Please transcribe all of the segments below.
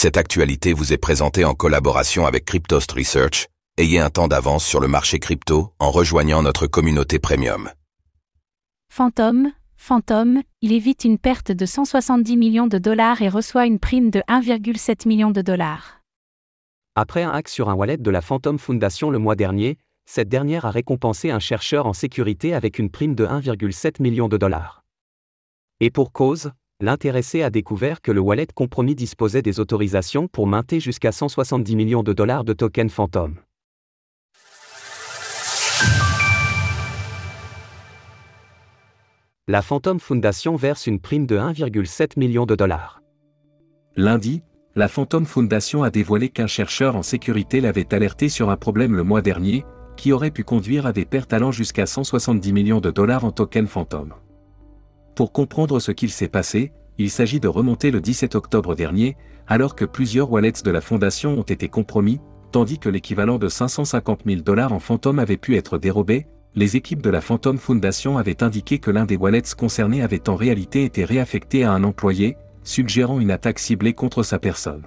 Cette actualité vous est présentée en collaboration avec Cryptost Research. Ayez un temps d'avance sur le marché crypto en rejoignant notre communauté premium. Phantom, Phantom, il évite une perte de 170 millions de dollars et reçoit une prime de 1,7 million de dollars. Après un hack sur un wallet de la Phantom Foundation le mois dernier, cette dernière a récompensé un chercheur en sécurité avec une prime de 1,7 million de dollars. Et pour cause, l'intéressé a découvert que le wallet compromis disposait des autorisations pour minter jusqu'à 170 millions de dollars de tokens Phantom. La Phantom Foundation verse une prime de 1,7 million de dollars. Lundi, la Phantom Foundation a dévoilé qu'un chercheur en sécurité l'avait alerté sur un problème le mois dernier, qui aurait pu conduire à des pertes allant jusqu'à 170 millions de dollars en tokens Phantom. Pour comprendre ce qu'il s'est passé, il s'agit de remonter le 17 octobre dernier, alors que plusieurs wallets de la fondation ont été compromis, tandis que l'équivalent de 550 000 dollars en Phantom avait pu être dérobé, les équipes de la Phantom Foundation avaient indiqué que l'un des wallets concernés avait en réalité été réaffecté à un employé, suggérant une attaque ciblée contre sa personne.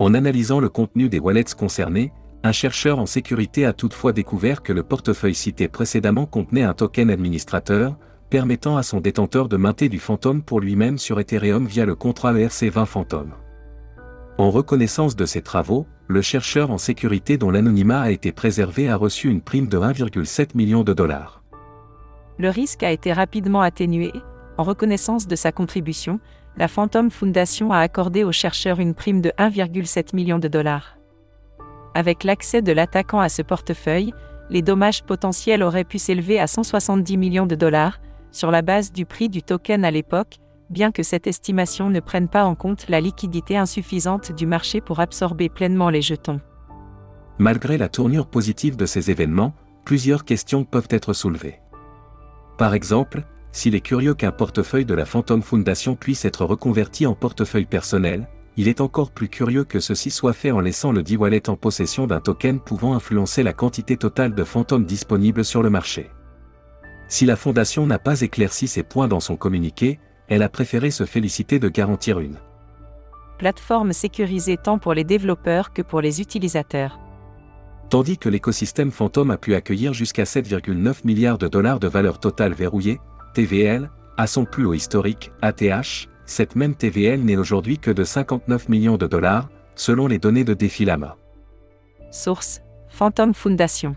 En analysant le contenu des wallets concernés, un chercheur en sécurité a toutefois découvert que le portefeuille cité précédemment contenait un token administrateur, permettant à son détenteur de minter du Phantom pour lui-même sur Ethereum via le contrat ERC20 Phantom. En reconnaissance de ses travaux, le chercheur en sécurité dont l'anonymat a été préservé a reçu une prime de 1,7 million de dollars. Le risque a été rapidement atténué. En reconnaissance de sa contribution, la Phantom Foundation a accordé au chercheur une prime de 1,7 million de dollars. Avec l'accès de l'attaquant à ce portefeuille, les dommages potentiels auraient pu s'élever à 170 millions de dollars, sur la base du prix du token à l'époque, bien que cette estimation ne prenne pas en compte la liquidité insuffisante du marché pour absorber pleinement les jetons. Malgré la tournure positive de ces événements, plusieurs questions peuvent être soulevées. Par exemple, s'il est curieux qu'un portefeuille de la Phantom Foundation puisse être reconverti en portefeuille personnel, il est encore plus curieux que ceci soit fait en laissant le D-Wallet en possession d'un token pouvant influencer la quantité totale de Phantom disponible sur le marché. Si la fondation n'a pas éclairci ces points dans son communiqué, elle a préféré se féliciter de garantir une plateforme sécurisée tant pour les développeurs que pour les utilisateurs. Tandis que l'écosystème Phantom a pu accueillir jusqu'à 7,9 milliards de dollars de valeur totale verrouillée, TVL, à son plus haut historique, ATH, cette même TVL n'est aujourd'hui que de 59 millions de dollars, selon les données de Defilama. Source Phantom Foundation.